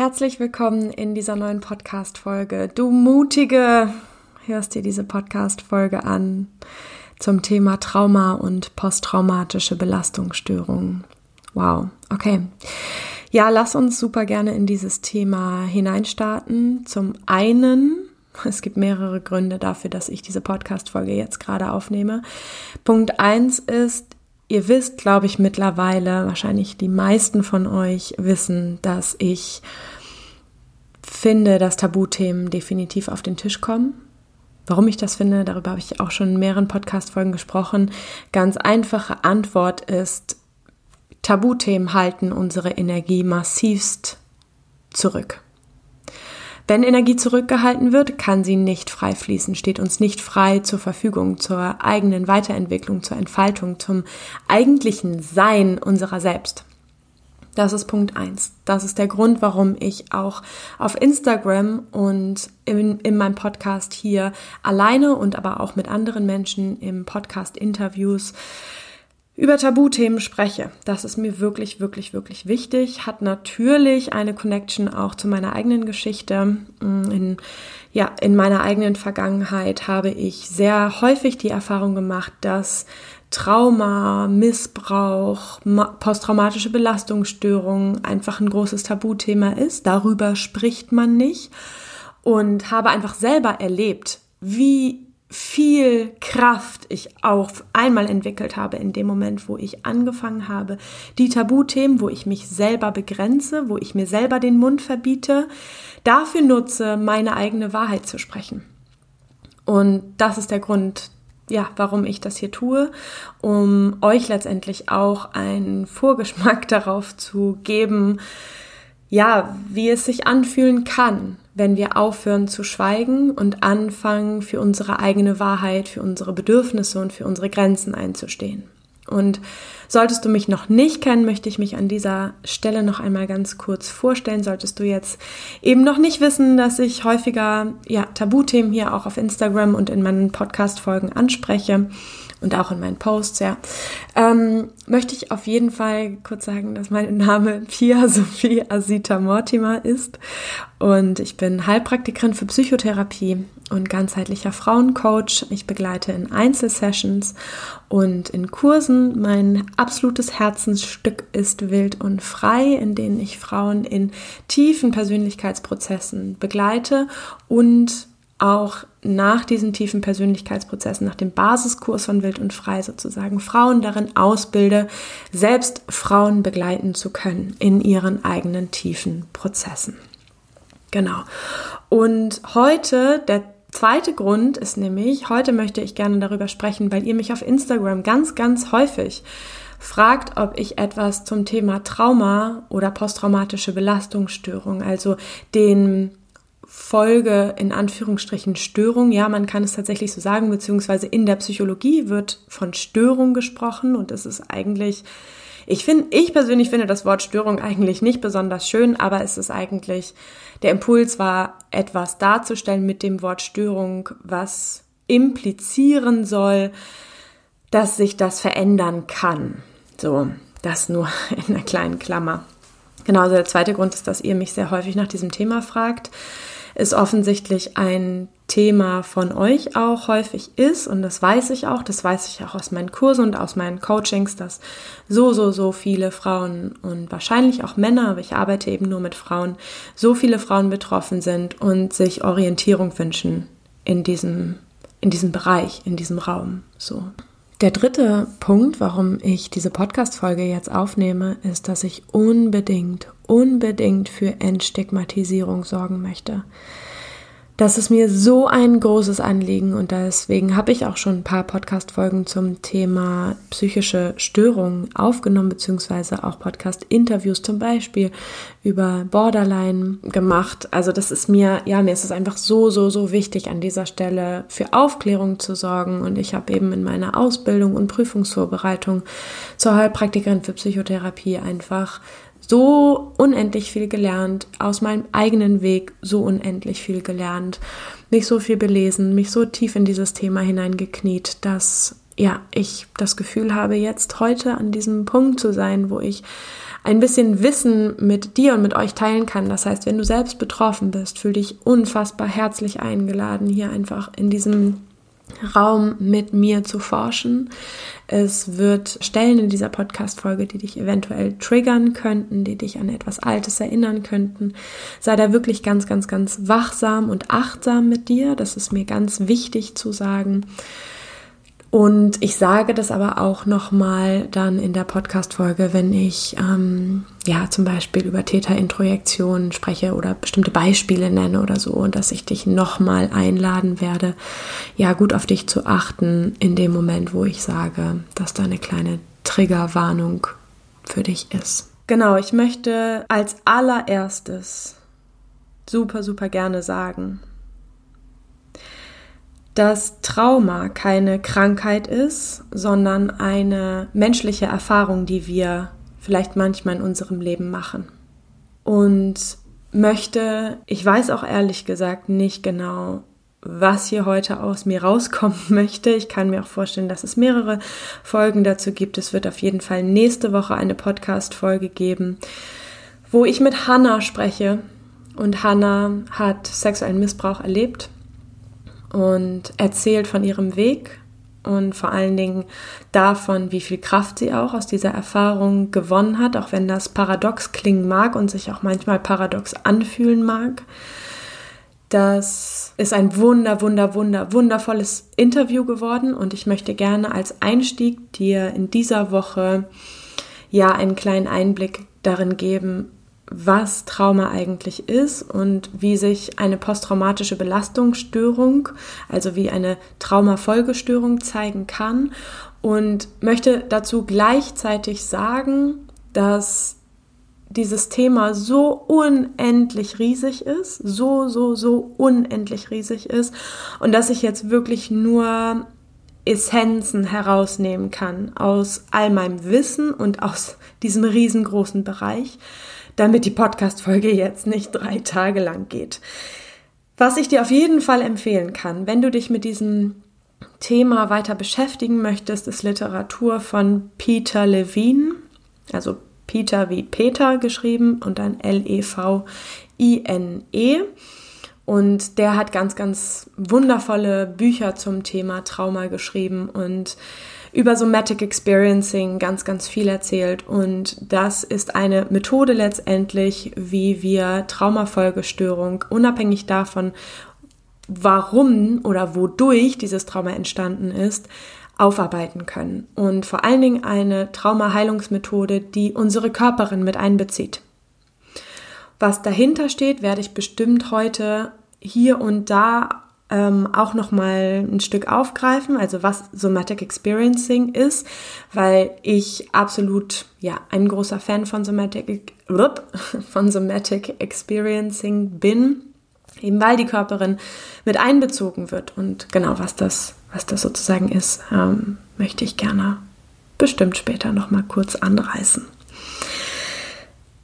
Herzlich willkommen in dieser neuen Podcast-Folge. Du Mutige, hörst dir diese Podcast-Folge an zum Thema Trauma und posttraumatische Belastungsstörungen. Wow, okay. Ja, lass uns super gerne in dieses Thema hineinstarten. Zum einen, es gibt mehrere Gründe dafür, dass ich diese Podcast-Folge jetzt gerade aufnehme. Punkt eins ist, Ihr wisst, glaube ich, mittlerweile, wahrscheinlich die meisten von euch wissen, dass ich finde, dass Tabuthemen definitiv auf den Tisch kommen. Warum ich das finde, darüber habe ich auch schon in mehreren Podcast-Folgen gesprochen. Ganz einfache Antwort ist, Tabuthemen halten unsere Energie massivst zurück. Wenn Energie zurückgehalten wird, kann sie nicht frei fließen, steht uns nicht frei zur Verfügung zur eigenen Weiterentwicklung, zur Entfaltung, zum eigentlichen Sein unserer selbst. Das ist Punkt eins. Das ist der Grund, warum ich auch auf Instagram und in, in meinem Podcast hier alleine und aber auch mit anderen Menschen im Podcast Interviews über Tabuthemen spreche. Das ist mir wirklich, wirklich, wirklich wichtig. Hat natürlich eine Connection auch zu meiner eigenen Geschichte. Mm, in, ja, in meiner eigenen Vergangenheit habe ich sehr häufig die Erfahrung gemacht, dass Trauma, Missbrauch, posttraumatische Belastungsstörungen einfach ein großes Tabuthema ist. Darüber spricht man nicht. Und habe einfach selber erlebt, wie viel Kraft ich auch einmal entwickelt habe in dem Moment, wo ich angefangen habe, die Tabuthemen, wo ich mich selber begrenze, wo ich mir selber den Mund verbiete, dafür nutze, meine eigene Wahrheit zu sprechen. Und das ist der Grund, ja, warum ich das hier tue, um euch letztendlich auch einen Vorgeschmack darauf zu geben, ja, wie es sich anfühlen kann, wenn wir aufhören zu schweigen und anfangen, für unsere eigene Wahrheit, für unsere Bedürfnisse und für unsere Grenzen einzustehen. Und solltest du mich noch nicht kennen, möchte ich mich an dieser Stelle noch einmal ganz kurz vorstellen. Solltest du jetzt eben noch nicht wissen, dass ich häufiger ja, Tabuthemen hier auch auf Instagram und in meinen Podcast-Folgen anspreche, und auch in meinen Posts, ja, ähm, möchte ich auf jeden Fall kurz sagen, dass mein Name Pia Sophie Asita Mortimer ist und ich bin Heilpraktikerin für Psychotherapie und ganzheitlicher Frauencoach. Ich begleite in Einzelsessions und in Kursen. Mein absolutes Herzensstück ist Wild und Frei, in denen ich Frauen in tiefen Persönlichkeitsprozessen begleite und auch nach diesen tiefen Persönlichkeitsprozessen, nach dem Basiskurs von Wild und Frei sozusagen, Frauen darin ausbilde, selbst Frauen begleiten zu können in ihren eigenen tiefen Prozessen. Genau. Und heute, der zweite Grund ist nämlich, heute möchte ich gerne darüber sprechen, weil ihr mich auf Instagram ganz, ganz häufig fragt, ob ich etwas zum Thema Trauma oder posttraumatische Belastungsstörung, also den Folge in Anführungsstrichen Störung. Ja, man kann es tatsächlich so sagen, beziehungsweise in der Psychologie wird von Störung gesprochen und es ist eigentlich, ich finde, ich persönlich finde das Wort Störung eigentlich nicht besonders schön, aber es ist eigentlich, der Impuls war, etwas darzustellen mit dem Wort Störung, was implizieren soll, dass sich das verändern kann. So, das nur in einer kleinen Klammer. Genau, also der zweite Grund ist, dass ihr mich sehr häufig nach diesem Thema fragt ist offensichtlich ein Thema von euch auch häufig ist und das weiß ich auch, das weiß ich auch aus meinen Kursen und aus meinen Coachings, dass so, so, so viele Frauen und wahrscheinlich auch Männer, aber ich arbeite eben nur mit Frauen, so viele Frauen betroffen sind und sich Orientierung wünschen in diesem, in diesem Bereich, in diesem Raum, so. Der dritte Punkt, warum ich diese Podcast-Folge jetzt aufnehme, ist, dass ich unbedingt, unbedingt für Entstigmatisierung sorgen möchte. Das ist mir so ein großes Anliegen und deswegen habe ich auch schon ein paar Podcast-Folgen zum Thema psychische Störungen aufgenommen, beziehungsweise auch Podcast-Interviews zum Beispiel über Borderline gemacht. Also das ist mir, ja, mir ist es einfach so, so, so wichtig, an dieser Stelle für Aufklärung zu sorgen. Und ich habe eben in meiner Ausbildung und Prüfungsvorbereitung zur Heilpraktikerin für Psychotherapie einfach so unendlich viel gelernt, aus meinem eigenen Weg so unendlich viel gelernt, mich so viel belesen, mich so tief in dieses Thema hineingekniet, dass ja, ich das Gefühl habe, jetzt heute an diesem Punkt zu sein, wo ich ein bisschen Wissen mit dir und mit euch teilen kann. Das heißt, wenn du selbst betroffen bist, fühl dich unfassbar herzlich eingeladen, hier einfach in diesem Raum mit mir zu forschen. Es wird Stellen in dieser Podcast-Folge, die dich eventuell triggern könnten, die dich an etwas Altes erinnern könnten. Sei da wirklich ganz, ganz, ganz wachsam und achtsam mit dir. Das ist mir ganz wichtig zu sagen. Und ich sage das aber auch nochmal dann in der Podcast-Folge, wenn ich ähm, ja zum Beispiel über Täterintrojektionen spreche oder bestimmte Beispiele nenne oder so, und dass ich dich nochmal einladen werde, ja gut auf dich zu achten in dem Moment, wo ich sage, dass da eine kleine Triggerwarnung für dich ist. Genau, ich möchte als allererstes super, super gerne sagen, dass Trauma keine Krankheit ist, sondern eine menschliche Erfahrung, die wir vielleicht manchmal in unserem Leben machen. Und möchte, ich weiß auch ehrlich gesagt nicht genau, was hier heute aus mir rauskommen möchte. Ich kann mir auch vorstellen, dass es mehrere Folgen dazu gibt. Es wird auf jeden Fall nächste Woche eine Podcast-Folge geben, wo ich mit Hannah spreche. Und Hannah hat sexuellen Missbrauch erlebt und erzählt von ihrem Weg und vor allen Dingen davon, wie viel Kraft sie auch aus dieser Erfahrung gewonnen hat, auch wenn das paradox klingen mag und sich auch manchmal paradox anfühlen mag. Das ist ein wunder, wunder, wunder, wundervolles Interview geworden und ich möchte gerne als Einstieg dir in dieser Woche ja einen kleinen Einblick darin geben, was Trauma eigentlich ist und wie sich eine posttraumatische Belastungsstörung, also wie eine Traumafolgestörung zeigen kann. Und möchte dazu gleichzeitig sagen, dass dieses Thema so unendlich riesig ist, so, so, so unendlich riesig ist und dass ich jetzt wirklich nur Essenzen herausnehmen kann aus all meinem Wissen und aus diesem riesengroßen Bereich damit die Podcast-Folge jetzt nicht drei Tage lang geht. Was ich dir auf jeden Fall empfehlen kann, wenn du dich mit diesem Thema weiter beschäftigen möchtest, ist Literatur von Peter Levine, also Peter wie Peter geschrieben und dann L-E-V-I-N-E. -E. Und der hat ganz, ganz wundervolle Bücher zum Thema Trauma geschrieben und über Somatic Experiencing ganz, ganz viel erzählt. Und das ist eine Methode letztendlich, wie wir Traumafolgestörung, unabhängig davon, warum oder wodurch dieses Trauma entstanden ist, aufarbeiten können. Und vor allen Dingen eine Traumaheilungsmethode, die unsere Körperin mit einbezieht. Was dahinter steht, werde ich bestimmt heute hier und da ähm, auch noch mal ein Stück aufgreifen, also was Somatic Experiencing ist, weil ich absolut ja ein großer Fan von Somatic von Somatic Experiencing bin, eben weil die Körperin mit einbezogen wird und genau was das was das sozusagen ist, ähm, möchte ich gerne bestimmt später noch mal kurz anreißen.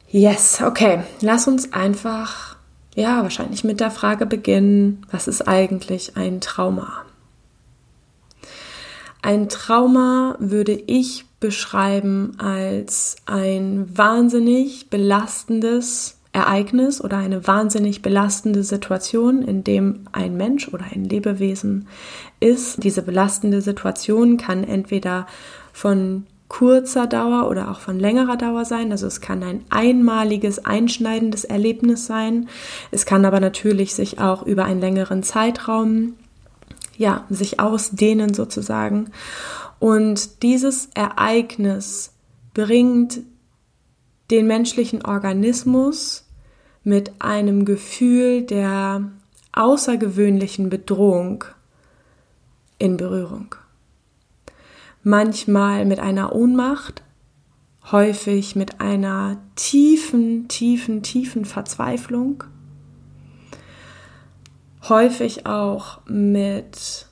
Yes, okay, lass uns einfach ja, wahrscheinlich mit der Frage beginnen, was ist eigentlich ein Trauma? Ein Trauma würde ich beschreiben als ein wahnsinnig belastendes Ereignis oder eine wahnsinnig belastende Situation, in dem ein Mensch oder ein Lebewesen ist. Diese belastende Situation kann entweder von kurzer Dauer oder auch von längerer Dauer sein. Also es kann ein einmaliges, einschneidendes Erlebnis sein. Es kann aber natürlich sich auch über einen längeren Zeitraum, ja, sich ausdehnen sozusagen. Und dieses Ereignis bringt den menschlichen Organismus mit einem Gefühl der außergewöhnlichen Bedrohung in Berührung manchmal mit einer Ohnmacht, häufig mit einer tiefen, tiefen, tiefen Verzweiflung, häufig auch mit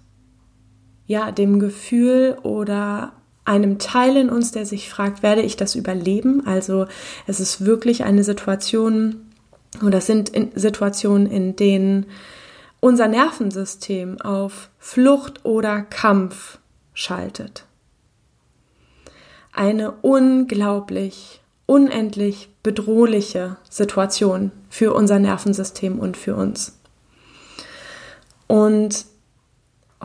ja, dem Gefühl oder einem Teil in uns, der sich fragt, werde ich das überleben? Also es ist wirklich eine Situation oder es sind Situationen, in denen unser Nervensystem auf Flucht oder Kampf schaltet. Eine unglaublich, unendlich bedrohliche Situation für unser Nervensystem und für uns. Und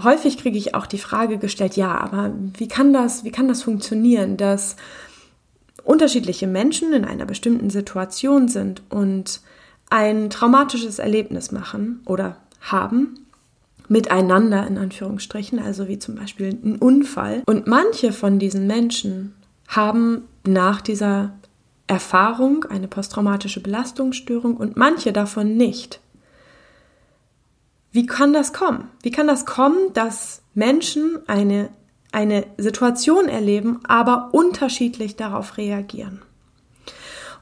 häufig kriege ich auch die Frage gestellt, ja, aber wie kann das, wie kann das funktionieren, dass unterschiedliche Menschen in einer bestimmten Situation sind und ein traumatisches Erlebnis machen oder haben miteinander in Anführungsstrichen, also wie zum Beispiel ein Unfall. Und manche von diesen Menschen haben nach dieser Erfahrung eine posttraumatische Belastungsstörung und manche davon nicht. Wie kann das kommen? Wie kann das kommen, dass Menschen eine, eine Situation erleben, aber unterschiedlich darauf reagieren?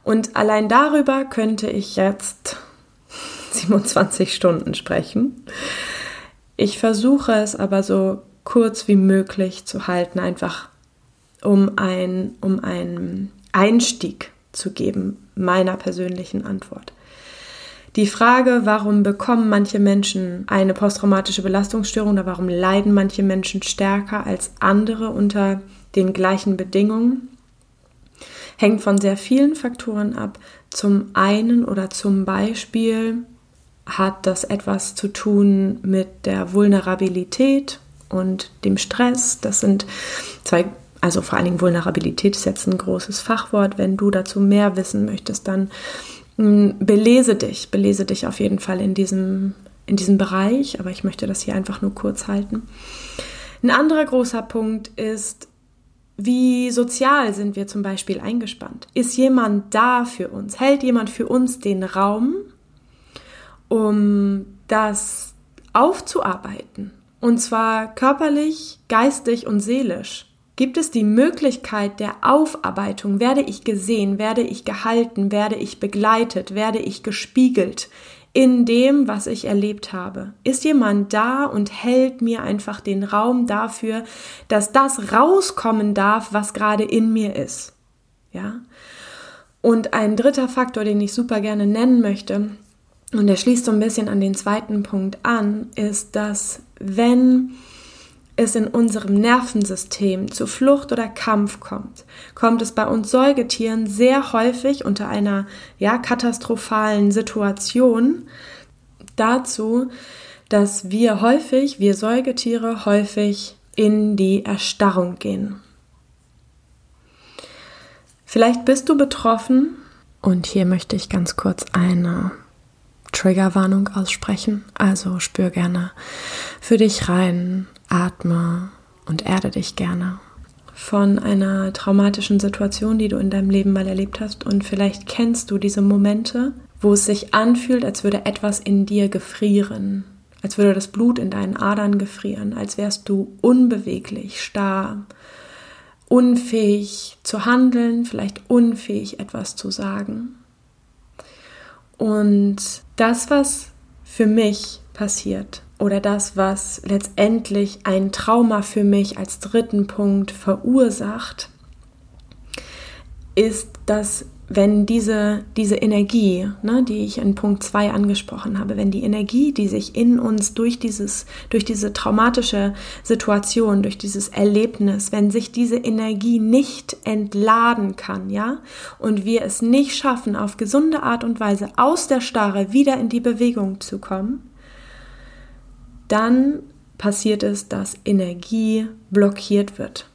Und allein darüber könnte ich jetzt 27 Stunden sprechen. Ich versuche es aber so kurz wie möglich zu halten, einfach um, ein, um einen Einstieg zu geben meiner persönlichen Antwort. Die Frage, warum bekommen manche Menschen eine posttraumatische Belastungsstörung oder warum leiden manche Menschen stärker als andere unter den gleichen Bedingungen, hängt von sehr vielen Faktoren ab. Zum einen oder zum Beispiel hat das etwas zu tun mit der Vulnerabilität und dem Stress. Das sind zwei, also vor allen Dingen Vulnerabilität ist jetzt ein großes Fachwort. Wenn du dazu mehr wissen möchtest, dann hm, belese dich, belese dich auf jeden Fall in diesem, in diesem Bereich, aber ich möchte das hier einfach nur kurz halten. Ein anderer großer Punkt ist, wie sozial sind wir zum Beispiel eingespannt? Ist jemand da für uns? Hält jemand für uns den Raum, um das aufzuarbeiten? Und zwar körperlich, geistig und seelisch. Gibt es die Möglichkeit der Aufarbeitung? Werde ich gesehen? Werde ich gehalten? Werde ich begleitet? Werde ich gespiegelt? in dem, was ich erlebt habe? Ist jemand da und hält mir einfach den Raum dafür, dass das rauskommen darf, was gerade in mir ist? Ja? Und ein dritter Faktor, den ich super gerne nennen möchte, und der schließt so ein bisschen an den zweiten Punkt an, ist, dass wenn es in unserem Nervensystem zu Flucht oder Kampf kommt, kommt es bei uns Säugetieren sehr häufig unter einer ja, katastrophalen Situation dazu, dass wir häufig, wir Säugetiere häufig in die Erstarrung gehen. Vielleicht bist du betroffen und hier möchte ich ganz kurz eine Triggerwarnung aussprechen. Also spür gerne für dich rein, atme und erde dich gerne von einer traumatischen Situation, die du in deinem Leben mal erlebt hast. Und vielleicht kennst du diese Momente, wo es sich anfühlt, als würde etwas in dir gefrieren, als würde das Blut in deinen Adern gefrieren, als wärst du unbeweglich, starr, unfähig zu handeln, vielleicht unfähig etwas zu sagen. Und das, was für mich passiert oder das, was letztendlich ein Trauma für mich als dritten Punkt verursacht, ist, dass wenn diese, diese Energie, ne, die ich in Punkt 2 angesprochen habe, wenn die Energie, die sich in uns durch, dieses, durch diese traumatische Situation, durch dieses Erlebnis, wenn sich diese Energie nicht entladen kann, ja, und wir es nicht schaffen, auf gesunde Art und Weise aus der Starre wieder in die Bewegung zu kommen, dann passiert es, dass Energie blockiert wird.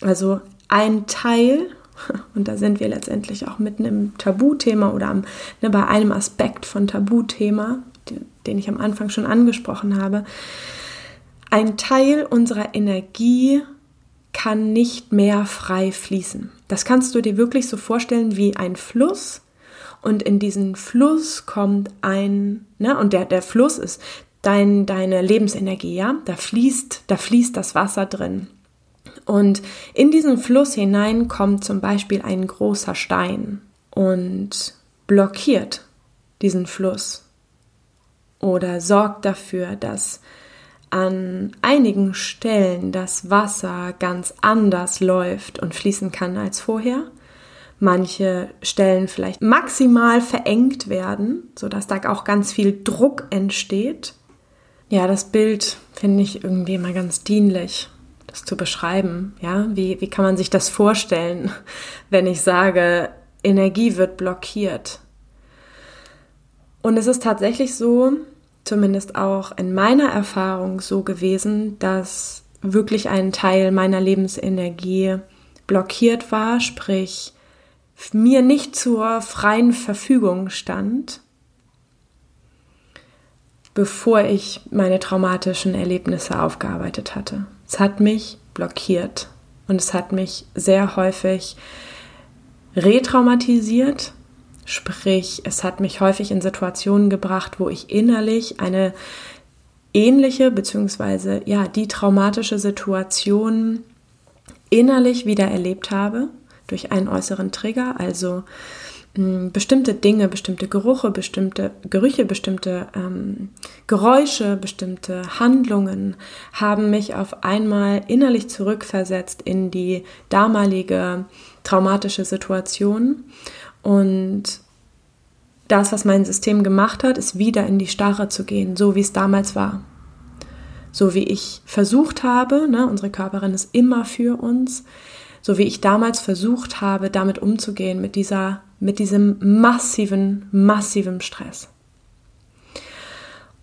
Also ein Teil und da sind wir letztendlich auch mitten im Tabuthema oder am, ne, bei einem Aspekt von Tabuthema, den, ich am Anfang schon angesprochen habe. Ein Teil unserer Energie kann nicht mehr frei fließen. Das kannst du dir wirklich so vorstellen wie ein Fluss. Und in diesen Fluss kommt ein, ne, und der, der Fluss ist dein, deine Lebensenergie, ja, da fließt, da fließt das Wasser drin. Und in diesen Fluss hinein kommt zum Beispiel ein großer Stein und blockiert diesen Fluss oder sorgt dafür, dass an einigen Stellen das Wasser ganz anders läuft und fließen kann als vorher. Manche Stellen vielleicht maximal verengt werden, sodass da auch ganz viel Druck entsteht. Ja, das Bild finde ich irgendwie immer ganz dienlich das zu beschreiben. Ja, wie, wie kann man sich das vorstellen, wenn ich sage, Energie wird blockiert? Und es ist tatsächlich so, zumindest auch in meiner Erfahrung so gewesen, dass wirklich ein Teil meiner Lebensenergie blockiert war, sprich mir nicht zur freien Verfügung stand, bevor ich meine traumatischen Erlebnisse aufgearbeitet hatte. Es hat mich blockiert und es hat mich sehr häufig retraumatisiert, sprich es hat mich häufig in Situationen gebracht, wo ich innerlich eine ähnliche beziehungsweise ja die traumatische Situation innerlich wieder erlebt habe durch einen äußeren Trigger, also bestimmte Dinge, bestimmte Gerüche, bestimmte Gerüche, bestimmte ähm, Geräusche, bestimmte Handlungen haben mich auf einmal innerlich zurückversetzt in die damalige traumatische Situation und das, was mein System gemacht hat, ist wieder in die Starre zu gehen, so wie es damals war. So wie ich versucht habe, ne, unsere Körperin ist immer für uns, so wie ich damals versucht habe, damit umzugehen, mit dieser, mit diesem massiven, massiven Stress.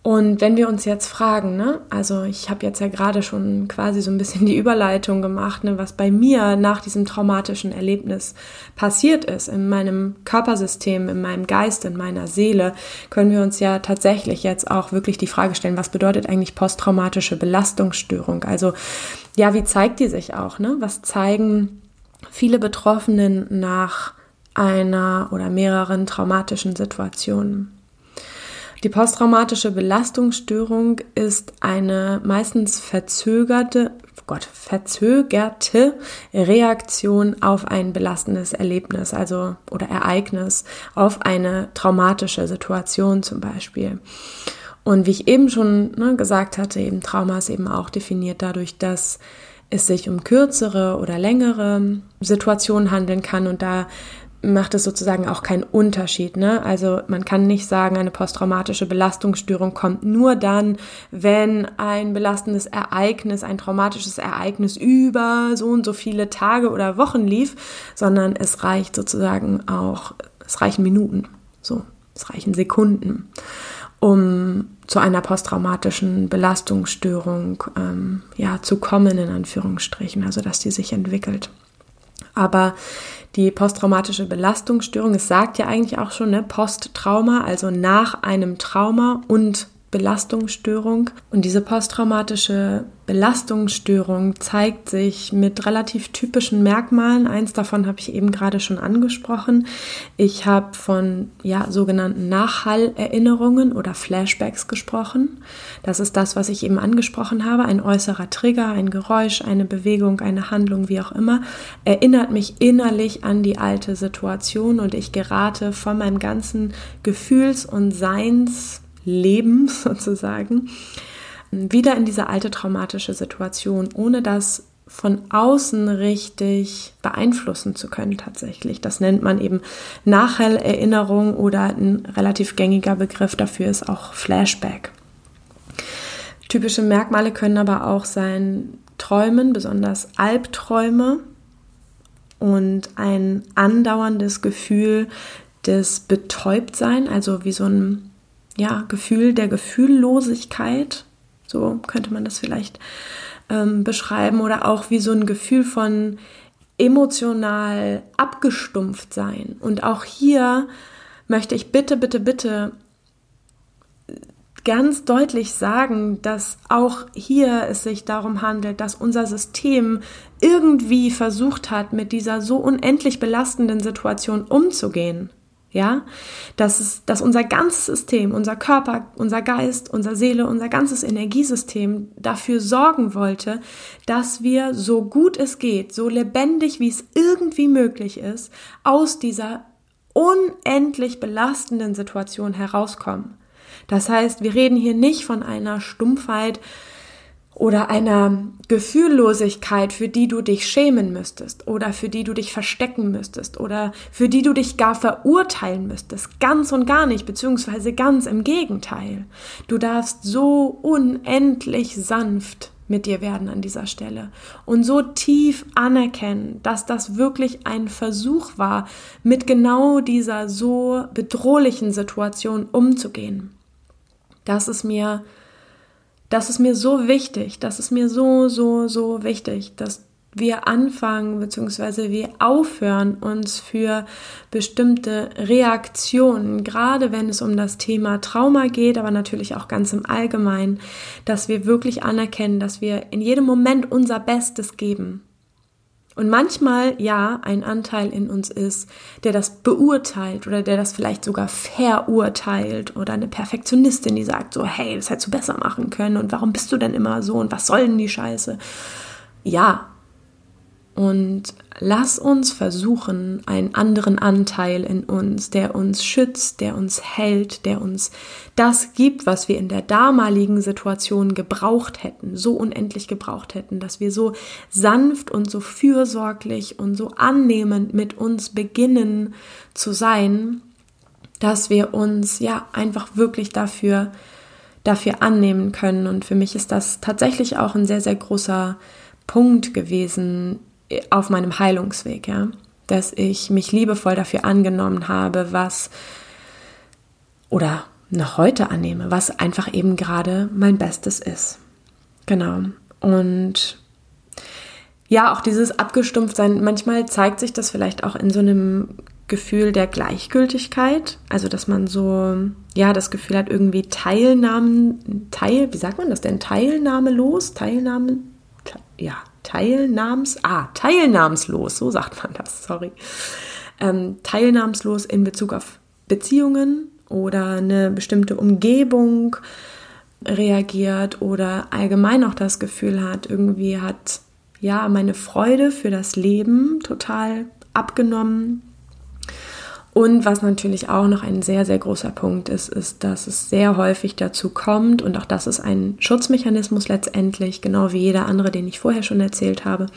Und wenn wir uns jetzt fragen, ne, also ich habe jetzt ja gerade schon quasi so ein bisschen die Überleitung gemacht, ne, was bei mir nach diesem traumatischen Erlebnis passiert ist, in meinem Körpersystem, in meinem Geist, in meiner Seele, können wir uns ja tatsächlich jetzt auch wirklich die Frage stellen, was bedeutet eigentlich posttraumatische Belastungsstörung? Also ja, wie zeigt die sich auch? Ne? Was zeigen viele Betroffenen nach einer oder mehreren traumatischen Situationen? Die posttraumatische Belastungsstörung ist eine meistens verzögerte, oh Gott, verzögerte Reaktion auf ein belastendes Erlebnis, also oder Ereignis, auf eine traumatische Situation zum Beispiel. Und wie ich eben schon ne, gesagt hatte, eben Trauma ist eben auch definiert dadurch, dass es sich um kürzere oder längere Situationen handeln kann und da macht es sozusagen auch keinen Unterschied. Ne? Also man kann nicht sagen, eine posttraumatische Belastungsstörung kommt nur dann, wenn ein belastendes Ereignis, ein traumatisches Ereignis über so und so viele Tage oder Wochen lief, sondern es reicht sozusagen auch, es reichen Minuten, so, es reichen Sekunden, um zu einer posttraumatischen Belastungsstörung ähm, ja, zu kommen, in Anführungsstrichen, also dass die sich entwickelt. Aber die posttraumatische Belastungsstörung, es sagt ja eigentlich auch schon, ne, Posttrauma, also nach einem Trauma und Belastungsstörung. Und diese posttraumatische Belastungsstörung zeigt sich mit relativ typischen Merkmalen. Eins davon habe ich eben gerade schon angesprochen. Ich habe von ja, sogenannten Nachhallerinnerungen oder Flashbacks gesprochen. Das ist das, was ich eben angesprochen habe. Ein äußerer Trigger, ein Geräusch, eine Bewegung, eine Handlung, wie auch immer, erinnert mich innerlich an die alte Situation und ich gerate von meinem ganzen Gefühls- und Seins Leben sozusagen, wieder in diese alte traumatische Situation, ohne das von außen richtig beeinflussen zu können tatsächlich. Das nennt man eben Nachhellerinnerung oder ein relativ gängiger Begriff dafür ist auch Flashback. Typische Merkmale können aber auch sein Träumen, besonders Albträume und ein andauerndes Gefühl des Betäubtsein, also wie so ein ja, Gefühl der Gefühllosigkeit, so könnte man das vielleicht ähm, beschreiben, oder auch wie so ein Gefühl von emotional abgestumpft sein. Und auch hier möchte ich bitte, bitte, bitte ganz deutlich sagen, dass auch hier es sich darum handelt, dass unser System irgendwie versucht hat, mit dieser so unendlich belastenden Situation umzugehen. Ja, dass, es, dass unser ganzes System, unser Körper, unser Geist, unsere Seele, unser ganzes Energiesystem dafür sorgen wollte, dass wir so gut es geht, so lebendig wie es irgendwie möglich ist, aus dieser unendlich belastenden Situation herauskommen. Das heißt, wir reden hier nicht von einer Stumpfheit, oder einer Gefühllosigkeit, für die du dich schämen müsstest oder für die du dich verstecken müsstest oder für die du dich gar verurteilen müsstest. Ganz und gar nicht, beziehungsweise ganz im Gegenteil. Du darfst so unendlich sanft mit dir werden an dieser Stelle und so tief anerkennen, dass das wirklich ein Versuch war, mit genau dieser so bedrohlichen Situation umzugehen. Das ist mir, das ist mir so wichtig, das ist mir so, so, so wichtig, dass wir anfangen bzw. wir aufhören, uns für bestimmte Reaktionen, gerade wenn es um das Thema Trauma geht, aber natürlich auch ganz im Allgemeinen, dass wir wirklich anerkennen, dass wir in jedem Moment unser Bestes geben. Und manchmal, ja, ein Anteil in uns ist, der das beurteilt oder der das vielleicht sogar verurteilt oder eine Perfektionistin, die sagt so, hey, das hättest du besser machen können und warum bist du denn immer so und was soll denn die Scheiße? Ja, und lass uns versuchen, einen anderen Anteil in uns, der uns schützt, der uns hält, der uns das gibt, was wir in der damaligen Situation gebraucht hätten, so unendlich gebraucht hätten, dass wir so sanft und so fürsorglich und so annehmend mit uns beginnen zu sein, dass wir uns ja einfach wirklich dafür dafür annehmen können. Und für mich ist das tatsächlich auch ein sehr sehr großer Punkt gewesen auf meinem Heilungsweg, ja, dass ich mich liebevoll dafür angenommen habe, was oder noch heute annehme, was einfach eben gerade mein Bestes ist. Genau. Und ja, auch dieses Abgestumpftsein, manchmal zeigt sich das vielleicht auch in so einem Gefühl der Gleichgültigkeit, also dass man so, ja, das Gefühl hat, irgendwie Teilnahmen, Teil, wie sagt man das denn, Teilnahmelos, Teilnahme, ja, teilnahms, ah, teilnahmslos, so sagt man das, sorry. Ähm, teilnahmslos in Bezug auf Beziehungen oder eine bestimmte Umgebung reagiert oder allgemein auch das Gefühl hat, irgendwie hat ja meine Freude für das Leben total abgenommen und was natürlich auch noch ein sehr, sehr großer Punkt ist, ist, dass es sehr häufig dazu kommt, und auch das ist ein Schutzmechanismus letztendlich, genau wie jeder andere, den ich vorher schon erzählt habe,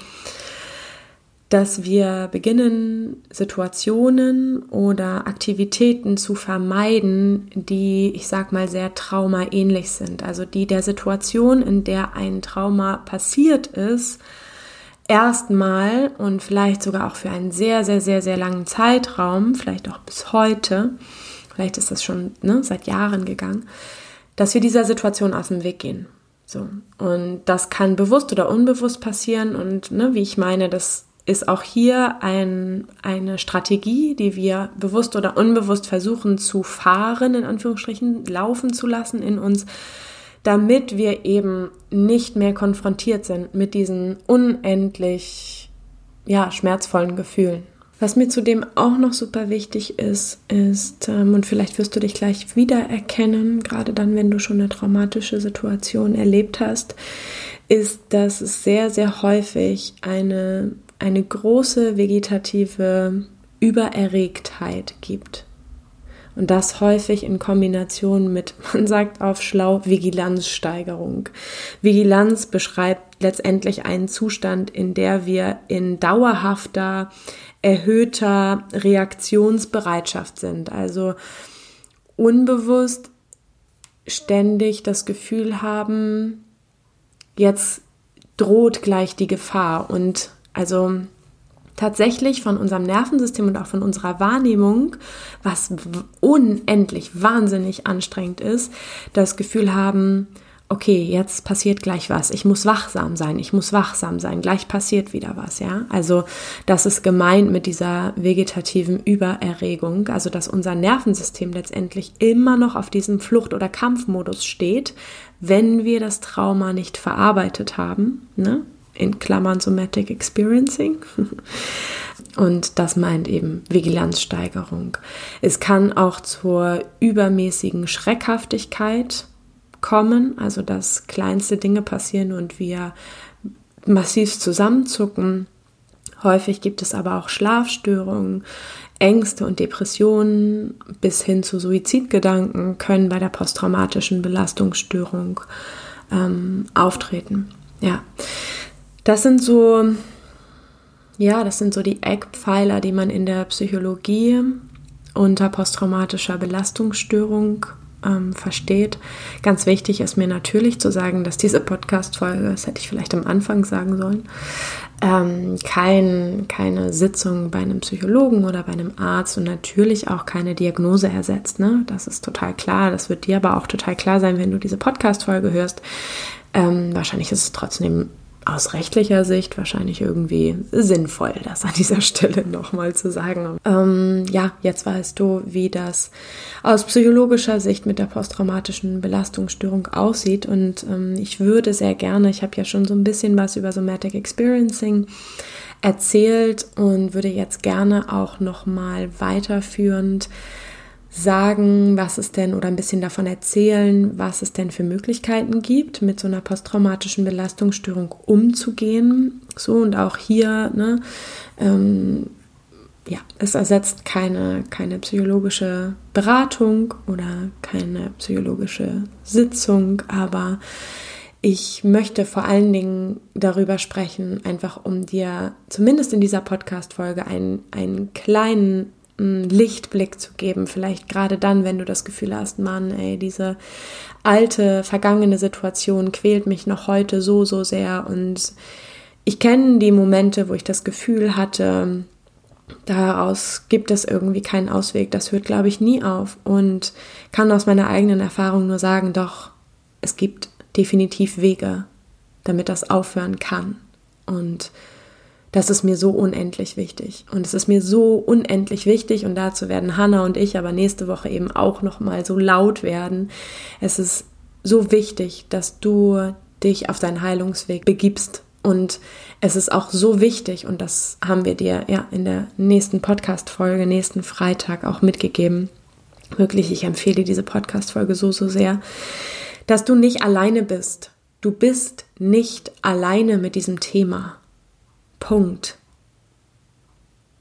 dass wir beginnen, Situationen oder Aktivitäten zu vermeiden, die, ich sag mal, sehr traumaähnlich sind. Also die der Situation, in der ein Trauma passiert ist, erstmal und vielleicht sogar auch für einen sehr, sehr, sehr, sehr langen Zeitraum, vielleicht auch bis heute, vielleicht ist das schon ne, seit Jahren gegangen, dass wir dieser Situation aus dem Weg gehen. So. Und das kann bewusst oder unbewusst passieren. Und ne, wie ich meine, das ist auch hier ein, eine Strategie, die wir bewusst oder unbewusst versuchen zu fahren, in Anführungsstrichen, laufen zu lassen in uns, damit wir eben nicht mehr konfrontiert sind mit diesen unendlich ja, schmerzvollen Gefühlen. Was mir zudem auch noch super wichtig ist, ist, ähm, und vielleicht wirst du dich gleich wiedererkennen, gerade dann, wenn du schon eine traumatische Situation erlebt hast, ist, dass es sehr, sehr häufig eine, eine große vegetative Übererregtheit gibt. Und das häufig in Kombination mit, man sagt auf schlau, Vigilanzsteigerung. Vigilanz beschreibt letztendlich einen Zustand, in der wir in dauerhafter, erhöhter Reaktionsbereitschaft sind. Also unbewusst ständig das Gefühl haben, jetzt droht gleich die Gefahr. Und also tatsächlich von unserem Nervensystem und auch von unserer Wahrnehmung, was unendlich wahnsinnig anstrengend ist, das Gefühl haben, okay, jetzt passiert gleich was. Ich muss wachsam sein. Ich muss wachsam sein. Gleich passiert wieder was, ja? Also, das ist gemeint mit dieser vegetativen Übererregung. Also, dass unser Nervensystem letztendlich immer noch auf diesem Flucht- oder Kampfmodus steht, wenn wir das Trauma nicht verarbeitet haben, ne? In Klammern Somatic Experiencing. Und das meint eben Vigilanzsteigerung. Es kann auch zur übermäßigen Schreckhaftigkeit kommen, also dass kleinste Dinge passieren und wir massiv zusammenzucken. Häufig gibt es aber auch Schlafstörungen, Ängste und Depressionen bis hin zu Suizidgedanken können bei der posttraumatischen Belastungsstörung ähm, auftreten. Ja, das sind so, ja, das sind so die Eckpfeiler, die man in der Psychologie unter posttraumatischer Belastungsstörung ähm, versteht. Ganz wichtig ist mir natürlich zu sagen, dass diese Podcast-Folge, das hätte ich vielleicht am Anfang sagen sollen, ähm, kein, keine Sitzung bei einem Psychologen oder bei einem Arzt und natürlich auch keine Diagnose ersetzt. Ne? Das ist total klar. Das wird dir aber auch total klar sein, wenn du diese Podcast-Folge hörst. Ähm, wahrscheinlich ist es trotzdem aus rechtlicher Sicht wahrscheinlich irgendwie sinnvoll, das an dieser Stelle nochmal zu sagen. Ähm, ja, jetzt weißt du, wie das aus psychologischer Sicht mit der posttraumatischen Belastungsstörung aussieht. Und ähm, ich würde sehr gerne, ich habe ja schon so ein bisschen was über Somatic Experiencing erzählt und würde jetzt gerne auch nochmal weiterführend sagen, was es denn oder ein bisschen davon erzählen, was es denn für Möglichkeiten gibt, mit so einer posttraumatischen Belastungsstörung umzugehen. So und auch hier, ne, ähm, ja, es ersetzt keine, keine psychologische Beratung oder keine psychologische Sitzung, aber ich möchte vor allen Dingen darüber sprechen, einfach um dir zumindest in dieser Podcast-Folge einen, einen kleinen Lichtblick zu geben. Vielleicht gerade dann, wenn du das Gefühl hast, Mann, ey, diese alte, vergangene Situation quält mich noch heute so, so sehr. Und ich kenne die Momente, wo ich das Gefühl hatte, daraus gibt es irgendwie keinen Ausweg. Das hört, glaube ich, nie auf. Und kann aus meiner eigenen Erfahrung nur sagen, doch, es gibt definitiv Wege, damit das aufhören kann. Und das ist mir so unendlich wichtig. Und es ist mir so unendlich wichtig, und dazu werden Hanna und ich aber nächste Woche eben auch nochmal so laut werden. Es ist so wichtig, dass du dich auf deinen Heilungsweg begibst. Und es ist auch so wichtig, und das haben wir dir ja in der nächsten Podcast-Folge, nächsten Freitag auch mitgegeben. Wirklich, ich empfehle diese Podcast-Folge so, so sehr, dass du nicht alleine bist. Du bist nicht alleine mit diesem Thema. Punkt.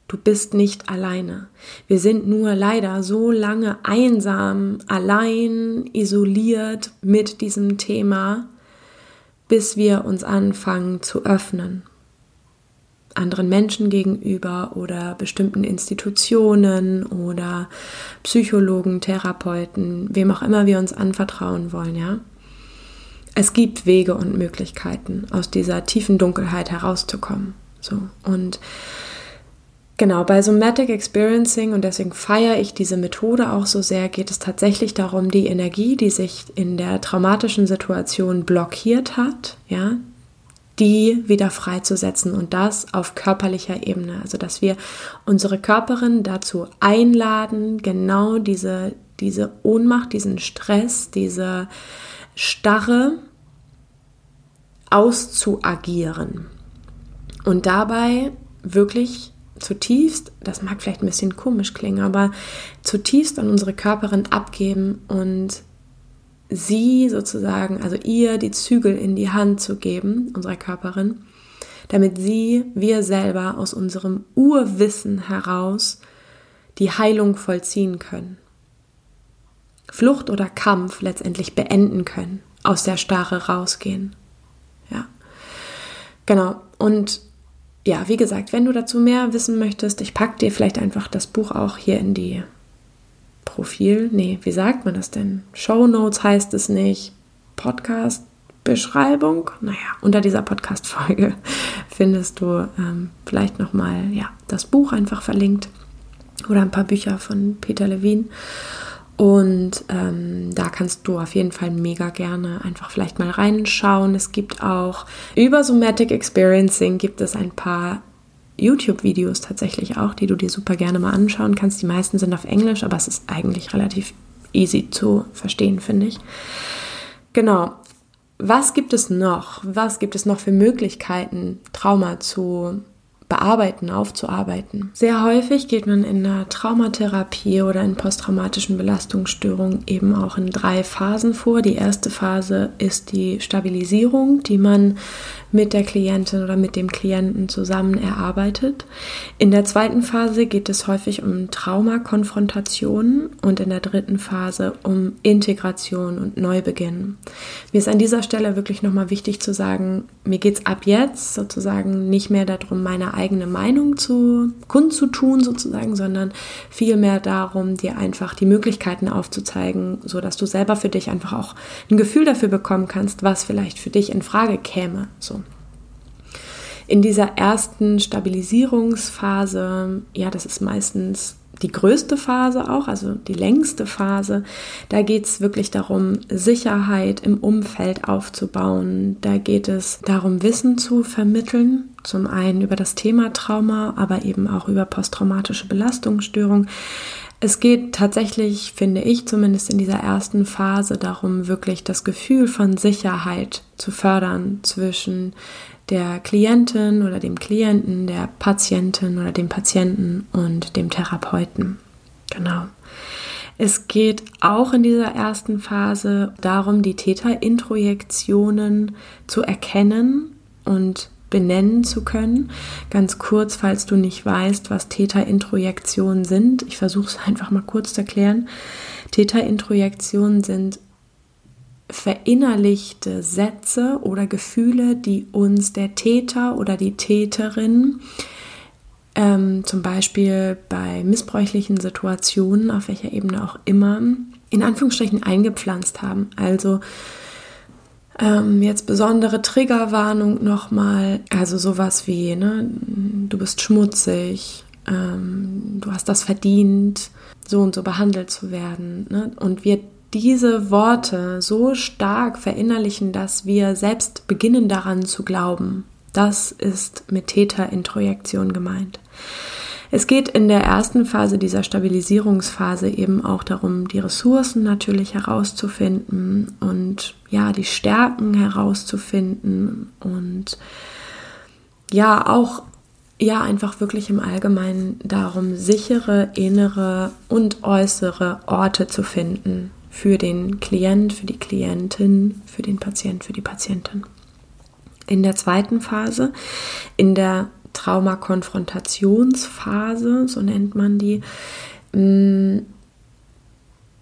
Du bist nicht alleine. Wir sind nur leider so lange einsam, allein, isoliert mit diesem Thema, bis wir uns anfangen zu öffnen. Anderen Menschen gegenüber oder bestimmten Institutionen oder Psychologen, Therapeuten, wem auch immer wir uns anvertrauen wollen, ja. Es gibt Wege und Möglichkeiten, aus dieser tiefen Dunkelheit herauszukommen. So und Genau, bei Somatic Experiencing und deswegen feiere ich diese Methode auch so sehr, geht es tatsächlich darum, die Energie, die sich in der traumatischen Situation blockiert hat, ja, die wieder freizusetzen und das auf körperlicher Ebene. Also, dass wir unsere Körperin dazu einladen, genau diese, diese Ohnmacht, diesen Stress, diese Starre auszuagieren. Und dabei wirklich zutiefst, das mag vielleicht ein bisschen komisch klingen, aber zutiefst an unsere Körperin abgeben und sie sozusagen, also ihr die Zügel in die Hand zu geben, unserer Körperin, damit sie, wir selber aus unserem Urwissen heraus die Heilung vollziehen können. Flucht oder Kampf letztendlich beenden können, aus der Starre rausgehen. Ja. Genau. Und ja, wie gesagt, wenn du dazu mehr wissen möchtest, ich packe dir vielleicht einfach das Buch auch hier in die Profil. Nee, wie sagt man das denn? Show Notes heißt es nicht. Podcast Beschreibung. Naja, unter dieser Podcast-Folge findest du ähm, vielleicht nochmal ja, das Buch einfach verlinkt oder ein paar Bücher von Peter Levine. Und ähm, da kannst du auf jeden Fall mega gerne einfach vielleicht mal reinschauen. Es gibt auch über Somatic Experiencing gibt es ein paar YouTube-Videos tatsächlich auch, die du dir super gerne mal anschauen kannst. Die meisten sind auf Englisch, aber es ist eigentlich relativ easy zu verstehen, finde ich. Genau. Was gibt es noch? Was gibt es noch für Möglichkeiten, Trauma zu bearbeiten, aufzuarbeiten. Sehr häufig geht man in der Traumatherapie oder in posttraumatischen Belastungsstörungen eben auch in drei Phasen vor. Die erste Phase ist die Stabilisierung, die man mit der Klientin oder mit dem Klienten zusammen erarbeitet. In der zweiten Phase geht es häufig um Traumakonfrontation und in der dritten Phase um Integration und Neubeginn. Mir ist an dieser Stelle wirklich nochmal wichtig zu sagen, mir geht es ab jetzt sozusagen nicht mehr darum, meine eigene Meinung zu kundzutun sozusagen, sondern vielmehr darum, dir einfach die Möglichkeiten aufzuzeigen, so dass du selber für dich einfach auch ein Gefühl dafür bekommen kannst, was vielleicht für dich in Frage käme. So. In dieser ersten Stabilisierungsphase, ja, das ist meistens die größte Phase auch, also die längste Phase. Da geht es wirklich darum, Sicherheit im Umfeld aufzubauen. Da geht es darum, Wissen zu vermitteln. Zum einen über das Thema Trauma, aber eben auch über posttraumatische Belastungsstörung. Es geht tatsächlich, finde ich zumindest in dieser ersten Phase, darum, wirklich das Gefühl von Sicherheit zu fördern zwischen der Klientin oder dem Klienten, der Patientin oder dem Patienten und dem Therapeuten. Genau. Es geht auch in dieser ersten Phase darum, die Täterintrojektionen zu erkennen und benennen zu können. Ganz kurz, falls du nicht weißt, was Täterintrojektionen sind. Ich versuche es einfach mal kurz zu erklären. Täterintrojektionen sind verinnerlichte Sätze oder Gefühle, die uns der Täter oder die Täterin ähm, zum Beispiel bei missbräuchlichen Situationen, auf welcher Ebene auch immer, in Anführungsstrichen eingepflanzt haben. Also ähm, jetzt besondere Triggerwarnung nochmal, also sowas wie, ne, du bist schmutzig, ähm, du hast das verdient, so und so behandelt zu werden. Ne? Und wir diese Worte so stark verinnerlichen, dass wir selbst beginnen daran zu glauben. Das ist mit Täterintrojektion gemeint. Es geht in der ersten Phase dieser Stabilisierungsphase eben auch darum, die Ressourcen natürlich herauszufinden und ja, die Stärken herauszufinden und ja, auch ja, einfach wirklich im Allgemeinen darum, sichere innere und äußere Orte zu finden, für den Klient, für die Klientin, für den Patient, für die Patientin. In der zweiten Phase, in der Traumakonfrontationsphase, so nennt man die, mh, mm,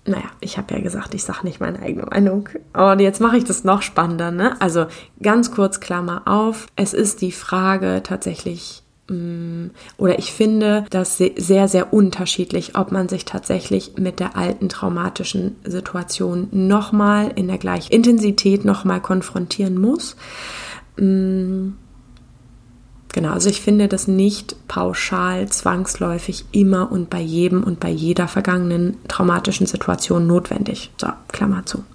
naja, ich habe ja gesagt, ich sage nicht meine eigene Meinung. Und jetzt mache ich das noch spannender. Ne? Also ganz kurz Klammer auf. Es ist die Frage tatsächlich, oder ich finde das sehr, sehr unterschiedlich, ob man sich tatsächlich mit der alten traumatischen Situation nochmal in der gleichen Intensität nochmal konfrontieren muss. Mm, genau, also ich finde das nicht pauschal, zwangsläufig immer und bei jedem und bei jeder vergangenen traumatischen Situation notwendig. So, Klammer zu.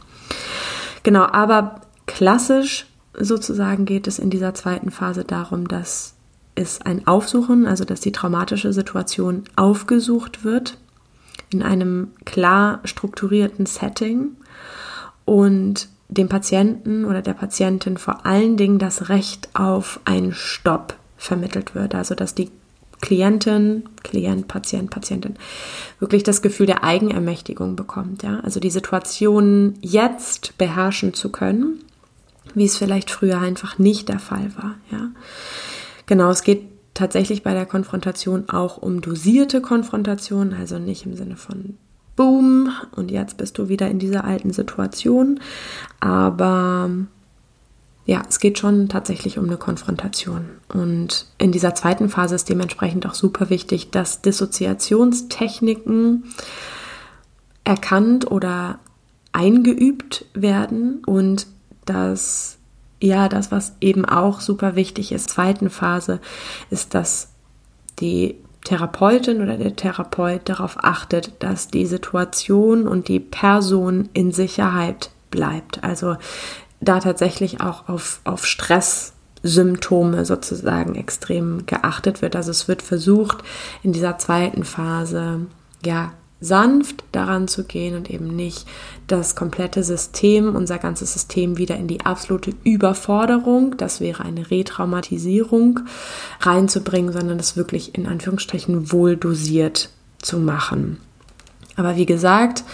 Genau, aber klassisch sozusagen geht es in dieser zweiten Phase darum, dass ist ein Aufsuchen, also dass die traumatische Situation aufgesucht wird in einem klar strukturierten Setting und dem Patienten oder der Patientin vor allen Dingen das Recht auf einen Stopp vermittelt wird. Also dass die Klientin, Klient, Patient, Patientin wirklich das Gefühl der Eigenermächtigung bekommt. Ja? Also die Situation jetzt beherrschen zu können, wie es vielleicht früher einfach nicht der Fall war. Ja? Genau, es geht tatsächlich bei der Konfrontation auch um dosierte Konfrontation, also nicht im Sinne von Boom und jetzt bist du wieder in dieser alten Situation, aber ja, es geht schon tatsächlich um eine Konfrontation. Und in dieser zweiten Phase ist dementsprechend auch super wichtig, dass Dissoziationstechniken erkannt oder eingeübt werden und dass ja, das, was eben auch super wichtig ist, zweiten Phase, ist, dass die Therapeutin oder der Therapeut darauf achtet, dass die Situation und die Person in Sicherheit bleibt. Also da tatsächlich auch auf, auf Stresssymptome sozusagen extrem geachtet wird. Also es wird versucht, in dieser zweiten Phase ja sanft daran zu gehen und eben nicht das komplette System, unser ganzes System wieder in die absolute Überforderung, das wäre eine Retraumatisierung, reinzubringen, sondern das wirklich in Anführungsstrichen wohl dosiert zu machen. Aber wie gesagt,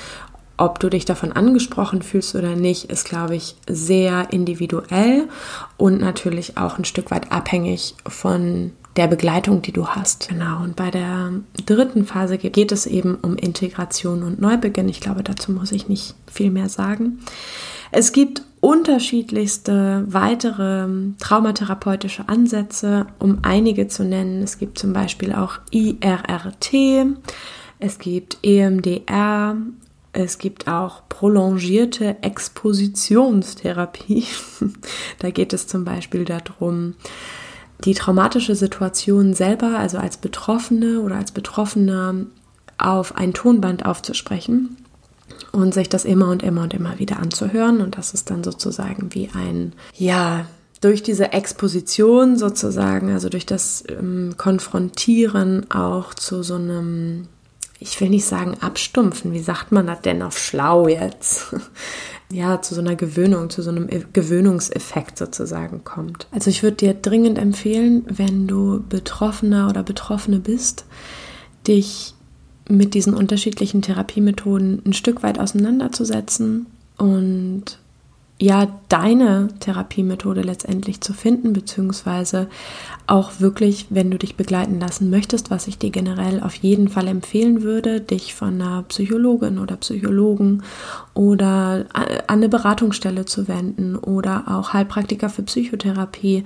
ob du dich davon angesprochen fühlst oder nicht, ist, glaube ich, sehr individuell und natürlich auch ein Stück weit abhängig von der Begleitung, die du hast. Genau. Und bei der dritten Phase geht es eben um Integration und Neubeginn. Ich glaube, dazu muss ich nicht viel mehr sagen. Es gibt unterschiedlichste weitere traumatherapeutische Ansätze, um einige zu nennen. Es gibt zum Beispiel auch IRRT, es gibt EMDR, es gibt auch prolongierte Expositionstherapie. da geht es zum Beispiel darum, die traumatische Situation selber, also als Betroffene oder als Betroffener, auf ein Tonband aufzusprechen und sich das immer und immer und immer wieder anzuhören. Und das ist dann sozusagen wie ein, ja, durch diese Exposition sozusagen, also durch das ähm, Konfrontieren auch zu so einem, ich will nicht sagen abstumpfen, wie sagt man das denn auf schlau jetzt? ja, zu so einer Gewöhnung, zu so einem e-, Gewöhnungseffekt sozusagen kommt. Also ich würde dir dringend empfehlen, wenn du Betroffener oder Betroffene bist, dich mit diesen unterschiedlichen Therapiemethoden ein Stück weit auseinanderzusetzen und ja, deine Therapiemethode letztendlich zu finden, beziehungsweise auch wirklich, wenn du dich begleiten lassen möchtest, was ich dir generell auf jeden Fall empfehlen würde, dich von einer Psychologin oder Psychologen oder an eine Beratungsstelle zu wenden oder auch Heilpraktiker für Psychotherapie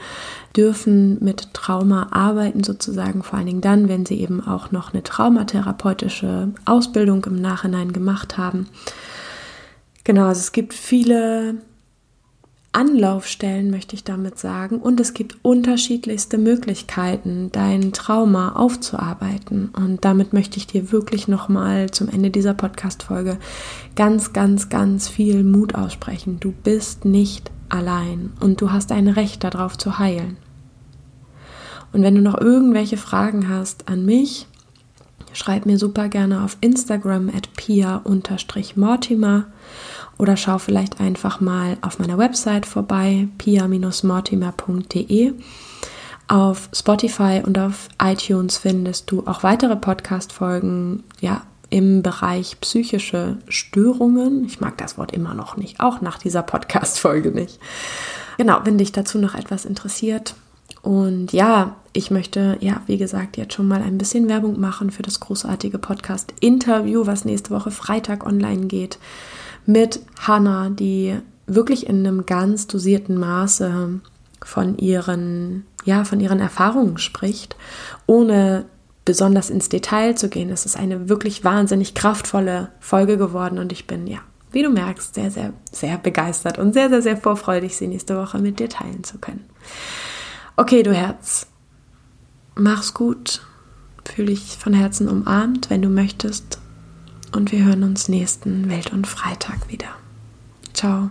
dürfen mit Trauma arbeiten, sozusagen vor allen Dingen dann, wenn sie eben auch noch eine traumatherapeutische Ausbildung im Nachhinein gemacht haben. Genau, also es gibt viele Anlaufstellen, möchte ich damit sagen. Und es gibt unterschiedlichste Möglichkeiten, dein Trauma aufzuarbeiten. Und damit möchte ich dir wirklich nochmal zum Ende dieser Podcast-Folge ganz, ganz, ganz viel Mut aussprechen. Du bist nicht allein und du hast ein Recht darauf zu heilen. Und wenn du noch irgendwelche Fragen hast an mich, schreib mir super gerne auf Instagram at pia-mortimer oder schau vielleicht einfach mal auf meiner Website vorbei, pia-mortimer.de. Auf Spotify und auf iTunes findest du auch weitere Podcast-Folgen, ja, im Bereich psychische Störungen. Ich mag das Wort immer noch nicht, auch nach dieser Podcast-Folge nicht. Genau, wenn dich dazu noch etwas interessiert. Und ja, ich möchte, ja, wie gesagt, jetzt schon mal ein bisschen Werbung machen für das großartige Podcast-Interview, was nächste Woche Freitag online geht mit Hannah, die wirklich in einem ganz dosierten Maße von ihren, ja, von ihren Erfahrungen spricht, ohne besonders ins Detail zu gehen. Es ist eine wirklich wahnsinnig kraftvolle Folge geworden und ich bin, ja, wie du merkst, sehr, sehr, sehr begeistert und sehr, sehr, sehr vorfreudig, sie nächste Woche mit dir teilen zu können. Okay, du Herz, mach's gut, fühle dich von Herzen umarmt, wenn du möchtest und wir hören uns nächsten Welt- und Freitag wieder. Ciao.